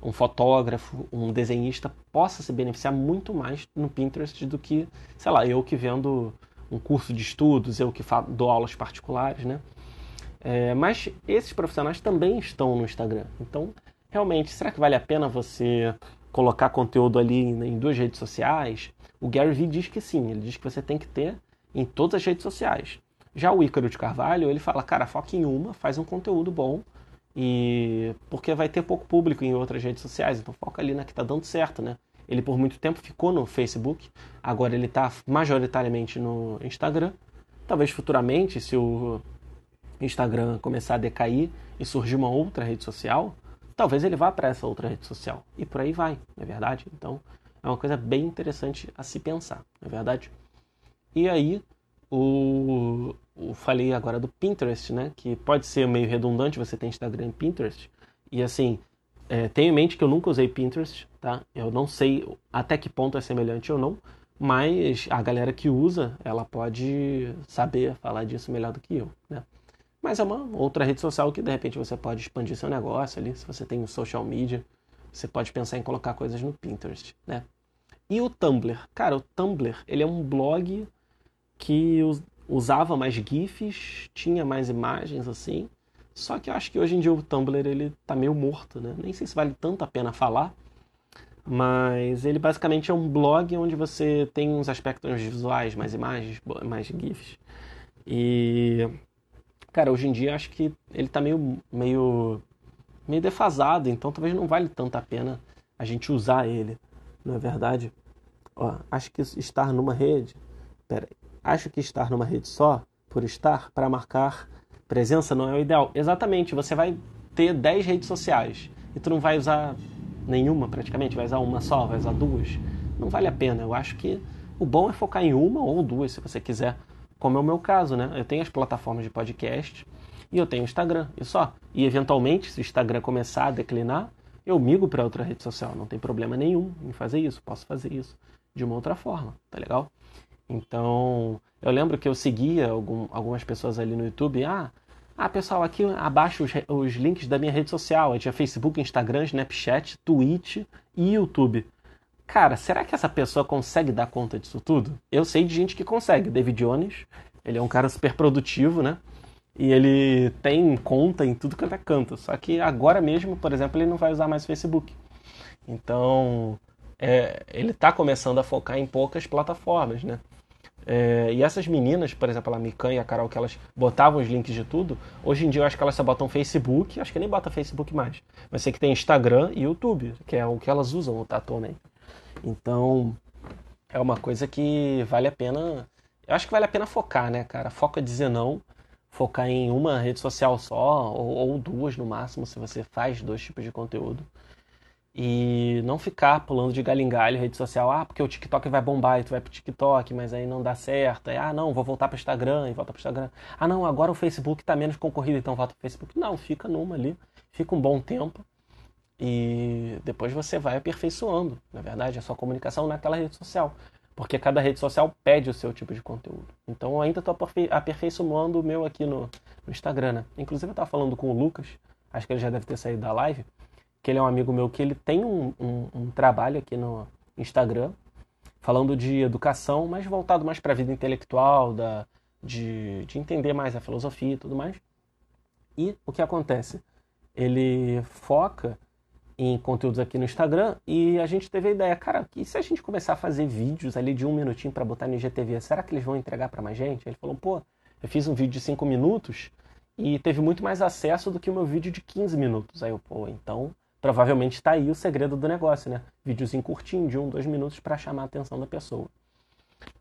um fotógrafo, um desenhista possa se beneficiar muito mais no Pinterest do que, sei lá, eu que vendo um curso de estudos, eu que dou aulas particulares, né? É, mas esses profissionais também estão no Instagram. Então, realmente, será que vale a pena você colocar conteúdo ali em duas redes sociais? O Gary Vee diz que sim, ele diz que você tem que ter em todas as redes sociais. Já o Ícaro de Carvalho, ele fala, cara, foca em uma, faz um conteúdo bom e porque vai ter pouco público em outras redes sociais, então foca ali na que está dando certo, né? Ele por muito tempo ficou no Facebook, agora ele está majoritariamente no Instagram. Talvez futuramente, se o Instagram começar a decair e surgir uma outra rede social, talvez ele vá para essa outra rede social. E por aí vai, não é verdade? Então é uma coisa bem interessante a se pensar, não é verdade? E aí, o, o, falei agora do Pinterest, né? Que pode ser meio redundante você ter Instagram e Pinterest. E assim, é, tenha em mente que eu nunca usei Pinterest, tá? Eu não sei até que ponto é semelhante ou não, mas a galera que usa, ela pode saber falar disso melhor do que eu, né? Mas é uma outra rede social que de repente você pode expandir seu negócio ali, se você tem um social media, você pode pensar em colocar coisas no Pinterest, né? E o Tumblr? Cara, o Tumblr, ele é um blog que usava mais GIFs, tinha mais imagens assim. Só que eu acho que hoje em dia o Tumblr ele tá meio morto, né? Nem sei se vale tanto a pena falar, mas ele basicamente é um blog onde você tem uns aspectos visuais, mais imagens, mais GIFs. E cara, hoje em dia acho que ele tá meio meio meio defasado, então talvez não vale tanto a pena a gente usar ele, não é verdade? Ó, acho que estar numa rede, pera aí. Acho que estar numa rede só, por estar, para marcar presença não é o ideal. Exatamente, você vai ter 10 redes sociais e tu não vai usar nenhuma praticamente, vai usar uma só, vai usar duas. Não vale a pena. Eu acho que o bom é focar em uma ou duas, se você quiser, como é o meu caso, né? Eu tenho as plataformas de podcast e eu tenho o Instagram, e só. E eventualmente, se o Instagram começar a declinar, eu migo para outra rede social, não tem problema nenhum em fazer isso, posso fazer isso de uma outra forma, tá legal? Então, eu lembro que eu seguia algum, algumas pessoas ali no YouTube. Ah, ah pessoal, aqui abaixo os, os links da minha rede social. Eu tinha Facebook, Instagram, Snapchat, Twitch e YouTube. Cara, será que essa pessoa consegue dar conta disso tudo? Eu sei de gente que consegue. David Jones, ele é um cara super produtivo, né? E ele tem conta em tudo quanto é canto. Só que agora mesmo, por exemplo, ele não vai usar mais Facebook. Então, é, ele está começando a focar em poucas plataformas, né? É, e essas meninas, por exemplo, a Mikan e a Carol, que elas botavam os links de tudo, hoje em dia eu acho que elas só botam Facebook, acho que nem bota Facebook mais. Mas sei que tem Instagram e YouTube, que é o que elas usam atualmente. Então, é uma coisa que vale a pena. Eu acho que vale a pena focar, né, cara? Foca dizer não, focar em uma rede social só, ou, ou duas no máximo, se você faz dois tipos de conteúdo e não ficar pulando de galho em galho rede social, ah, porque o TikTok vai bombar e tu vai pro TikTok, mas aí não dá certo. Ah, não, vou voltar pro Instagram e volta pro Instagram. Ah, não, agora o Facebook tá menos concorrido, então volta pro Facebook. Não, fica numa ali, fica um bom tempo e depois você vai aperfeiçoando, na verdade, a sua comunicação naquela rede social. Porque cada rede social pede o seu tipo de conteúdo. Então eu ainda estou aperfeiçoando o meu aqui no, no Instagram, né? Inclusive eu estava falando com o Lucas, acho que ele já deve ter saído da live, que ele é um amigo meu, que ele tem um, um, um trabalho aqui no Instagram, falando de educação, mas voltado mais para a vida intelectual, da, de, de entender mais a filosofia e tudo mais. E o que acontece? Ele foca em conteúdos aqui no Instagram e a gente teve a ideia, cara, e se a gente começar a fazer vídeos ali de um minutinho para botar no IGTV, será que eles vão entregar para mais gente? Ele falou, pô, eu fiz um vídeo de cinco minutos e teve muito mais acesso do que o meu vídeo de 15 minutos. Aí eu, pô, então Provavelmente está aí o segredo do negócio, né? Videozinho curtinho, de um, dois minutos, para chamar a atenção da pessoa.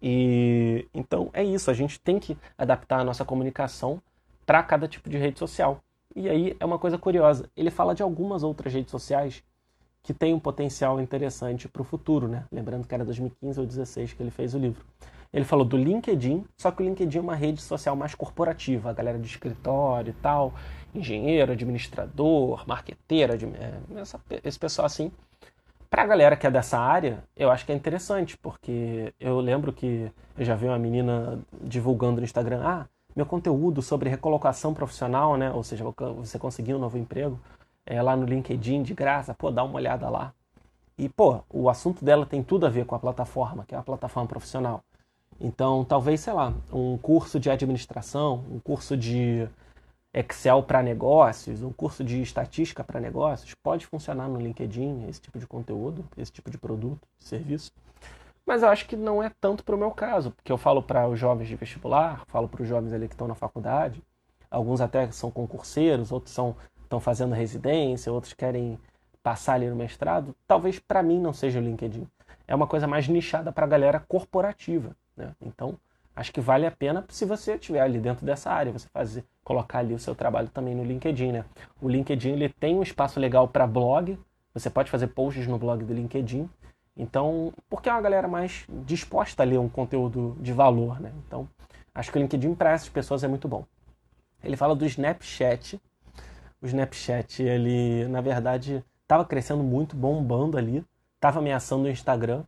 E então é isso, a gente tem que adaptar a nossa comunicação para cada tipo de rede social. E aí é uma coisa curiosa, ele fala de algumas outras redes sociais que têm um potencial interessante para o futuro, né? Lembrando que era 2015 ou 2016 que ele fez o livro. Ele falou do LinkedIn, só que o LinkedIn é uma rede social mais corporativa, a galera de escritório e tal, engenheiro, administrador, marqueteiro, é, esse pessoal assim. Para a galera que é dessa área, eu acho que é interessante, porque eu lembro que eu já vi uma menina divulgando no Instagram, ah, meu conteúdo sobre recolocação profissional, né? Ou seja, você conseguir um novo emprego, é lá no LinkedIn de graça, pô, dá uma olhada lá. E, pô, o assunto dela tem tudo a ver com a plataforma, que é a plataforma profissional. Então, talvez, sei lá, um curso de administração, um curso de Excel para negócios, um curso de estatística para negócios, pode funcionar no LinkedIn, esse tipo de conteúdo, esse tipo de produto, serviço. Mas eu acho que não é tanto para o meu caso, porque eu falo para os jovens de vestibular, falo para os jovens ali que estão na faculdade, alguns até são concurseiros, outros são, estão fazendo residência, outros querem passar ali no mestrado. Talvez para mim não seja o LinkedIn. É uma coisa mais nichada para a galera corporativa. Né? Então, acho que vale a pena se você estiver ali dentro dessa área, você fazer, colocar ali o seu trabalho também no LinkedIn. Né? O LinkedIn ele tem um espaço legal para blog, você pode fazer posts no blog do LinkedIn. Então, porque é uma galera mais disposta a ler um conteúdo de valor, né? Então, acho que o LinkedIn para essas pessoas é muito bom. Ele fala do Snapchat. O Snapchat, ele, na verdade, estava crescendo muito, bombando ali, estava ameaçando o Instagram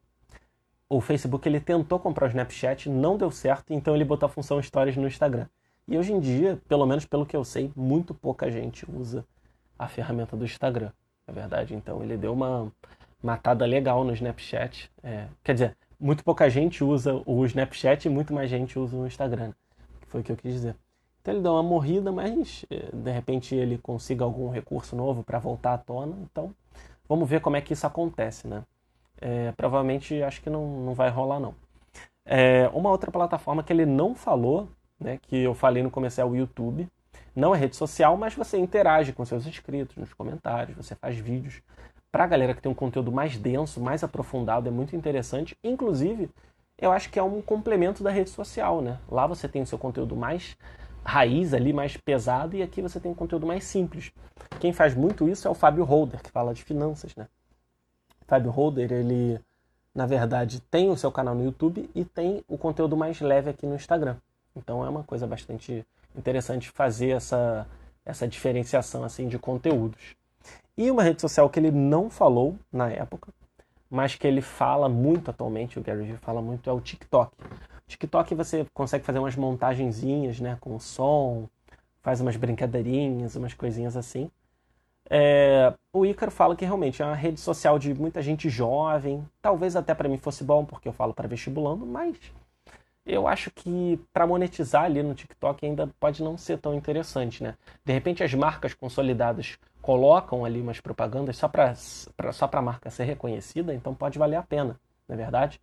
o Facebook ele tentou comprar o Snapchat, não deu certo, então ele botou a função Stories no Instagram. E hoje em dia, pelo menos pelo que eu sei, muito pouca gente usa a ferramenta do Instagram, é verdade. Então ele deu uma matada legal no Snapchat. É, quer dizer, muito pouca gente usa o Snapchat e muito mais gente usa o Instagram, foi o que eu quis dizer. Então ele deu uma morrida, mas é, de repente ele consiga algum recurso novo para voltar à tona. Então vamos ver como é que isso acontece, né? É, provavelmente acho que não, não vai rolar não. É, uma outra plataforma que ele não falou, né, que eu falei no começo é o YouTube. Não é rede social, mas você interage com seus inscritos nos comentários, você faz vídeos. Para a galera que tem um conteúdo mais denso, mais aprofundado, é muito interessante. Inclusive, eu acho que é um complemento da rede social, né? Lá você tem o seu conteúdo mais raiz ali, mais pesado, e aqui você tem um conteúdo mais simples. Quem faz muito isso é o Fábio Holder, que fala de finanças, né? Fábio Holder, ele na verdade tem o seu canal no YouTube e tem o conteúdo mais leve aqui no Instagram. Então é uma coisa bastante interessante fazer essa, essa diferenciação assim de conteúdos. E uma rede social que ele não falou na época, mas que ele fala muito atualmente, o Gary Vee fala muito, é o TikTok. TikTok você consegue fazer umas montagenzinhas, né, com som, faz umas brincadeirinhas, umas coisinhas assim. É, o Ícaro fala que realmente é uma rede social de muita gente jovem. Talvez até para mim fosse bom, porque eu falo para vestibulando, mas eu acho que para monetizar ali no TikTok ainda pode não ser tão interessante, né? De repente as marcas consolidadas colocam ali umas propagandas só para só a marca ser reconhecida, então pode valer a pena, não é verdade?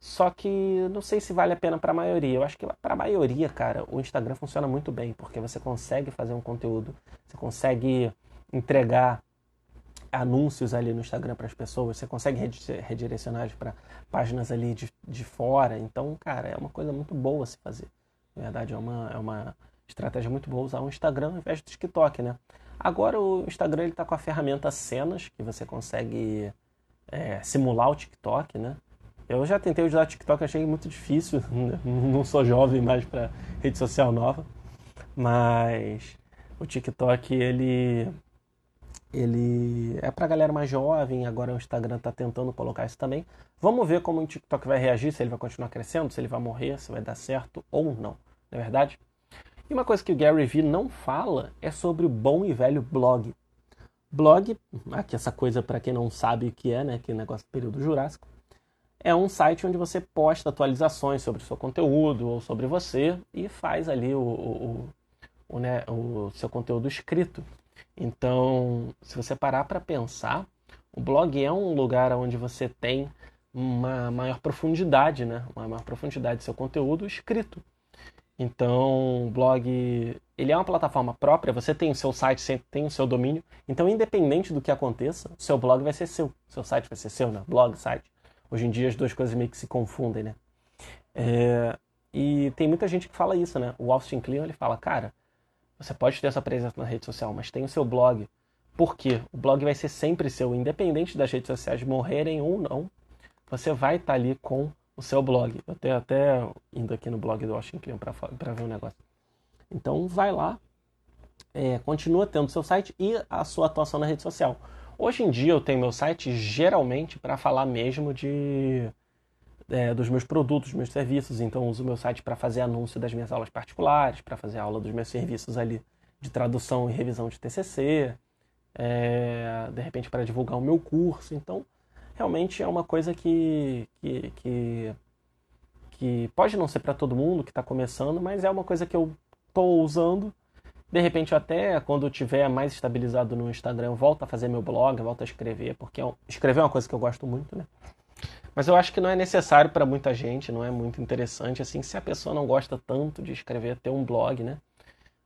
Só que não sei se vale a pena para a maioria. Eu acho que para a maioria, cara, o Instagram funciona muito bem, porque você consegue fazer um conteúdo, você consegue entregar anúncios ali no Instagram para as pessoas, você consegue redirecionar para páginas ali de, de fora. Então, cara, é uma coisa muito boa se fazer. Na verdade, é uma, é uma estratégia muito boa usar o Instagram ao invés do TikTok, né? Agora o Instagram está com a ferramenta Cenas, que você consegue é, simular o TikTok, né? Eu já tentei usar o TikTok, achei muito difícil. [LAUGHS] Não sou jovem mais para rede social nova, mas o TikTok ele ele é para galera mais jovem, agora o Instagram está tentando colocar isso também. Vamos ver como o TikTok vai reagir, se ele vai continuar crescendo, se ele vai morrer, se vai dar certo ou não, não é verdade? E uma coisa que o Gary Vee não fala é sobre o bom e velho blog. Blog, aqui essa coisa para quem não sabe o que é, né, que negócio do período jurássico, é um site onde você posta atualizações sobre o seu conteúdo ou sobre você e faz ali o, o, o, né, o seu conteúdo escrito. Então, se você parar para pensar, o blog é um lugar onde você tem uma maior profundidade, né? Uma maior profundidade do seu conteúdo escrito. Então, o blog, ele é uma plataforma própria, você tem o seu site, sempre tem o seu domínio. Então, independente do que aconteça, o seu blog vai ser seu. Seu site vai ser seu, né? Blog, site. Hoje em dia as duas coisas meio que se confundem, né? É... E tem muita gente que fala isso, né? O Austin Kleon, ele fala, cara, você pode ter essa presença na rede social, mas tem o seu blog. Por quê? O blog vai ser sempre seu, independente das redes sociais morrerem ou não. Você vai estar tá ali com o seu blog. Eu tenho até indo aqui no blog do Washington para ver o um negócio. Então vai lá, é, continua tendo seu site e a sua atuação na rede social. Hoje em dia eu tenho meu site geralmente para falar mesmo de é, dos meus produtos, meus serviços. Então, uso o meu site para fazer anúncio das minhas aulas particulares, para fazer aula dos meus serviços ali de tradução e revisão de TCC, é, de repente para divulgar o meu curso. Então, realmente é uma coisa que, que, que, que pode não ser para todo mundo que está começando, mas é uma coisa que eu estou usando. De repente, até quando eu tiver mais estabilizado no Instagram, eu volto a fazer meu blog, volto a escrever, porque é escrever é uma coisa que eu gosto muito, né? Mas eu acho que não é necessário para muita gente, não é muito interessante assim, se a pessoa não gosta tanto de escrever, ter um blog, né?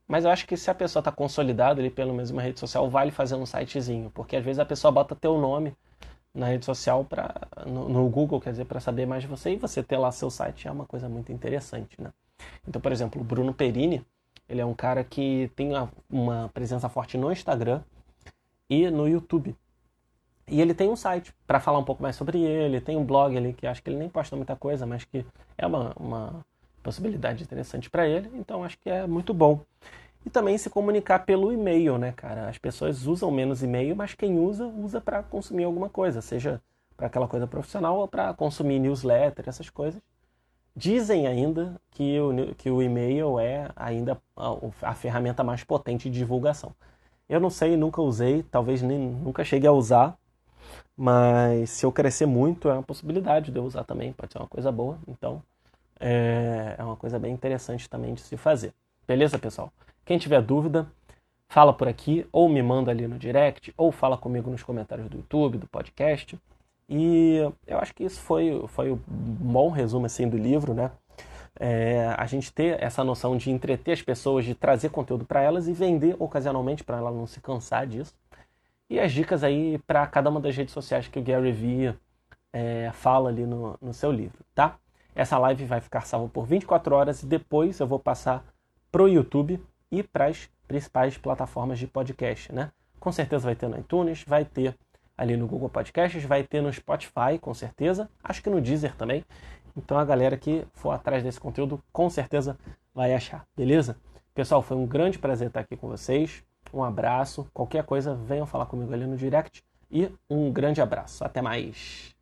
Mas eu acho que se a pessoa está consolidada ali pelo menos uma rede social, vale fazer um sitezinho, porque às vezes a pessoa bota teu nome na rede social para no, no, Google, quer dizer, para saber mais de você e você ter lá seu site é uma coisa muito interessante, né? Então, por exemplo, o Bruno Perini, ele é um cara que tem uma, uma presença forte no Instagram e no YouTube. E ele tem um site para falar um pouco mais sobre ele, tem um blog ali que acho que ele nem posta muita coisa, mas que é uma, uma possibilidade interessante para ele, então acho que é muito bom. E também se comunicar pelo e-mail, né, cara? As pessoas usam menos e-mail, mas quem usa, usa para consumir alguma coisa, seja para aquela coisa profissional ou para consumir newsletter, essas coisas. Dizem ainda que o, que o e-mail é ainda a, a ferramenta mais potente de divulgação. Eu não sei, nunca usei, talvez nem, nunca cheguei a usar, mas se eu crescer muito, é uma possibilidade de eu usar também, pode ser uma coisa boa. Então, é, é uma coisa bem interessante também de se fazer. Beleza, pessoal? Quem tiver dúvida, fala por aqui, ou me manda ali no direct, ou fala comigo nos comentários do YouTube, do podcast. E eu acho que isso foi, foi um bom resumo assim, do livro, né? É, a gente ter essa noção de entreter as pessoas, de trazer conteúdo para elas e vender ocasionalmente para ela não se cansar disso e as dicas aí para cada uma das redes sociais que o Gary Vee é, fala ali no, no seu livro, tá? Essa live vai ficar salva por 24 horas e depois eu vou passar pro YouTube e para as principais plataformas de podcast, né? Com certeza vai ter no iTunes, vai ter ali no Google Podcasts, vai ter no Spotify, com certeza, acho que no Deezer também. Então a galera que for atrás desse conteúdo, com certeza vai achar, beleza? Pessoal, foi um grande prazer estar aqui com vocês. Um abraço. Qualquer coisa, venham falar comigo ali no direct. E um grande abraço. Até mais.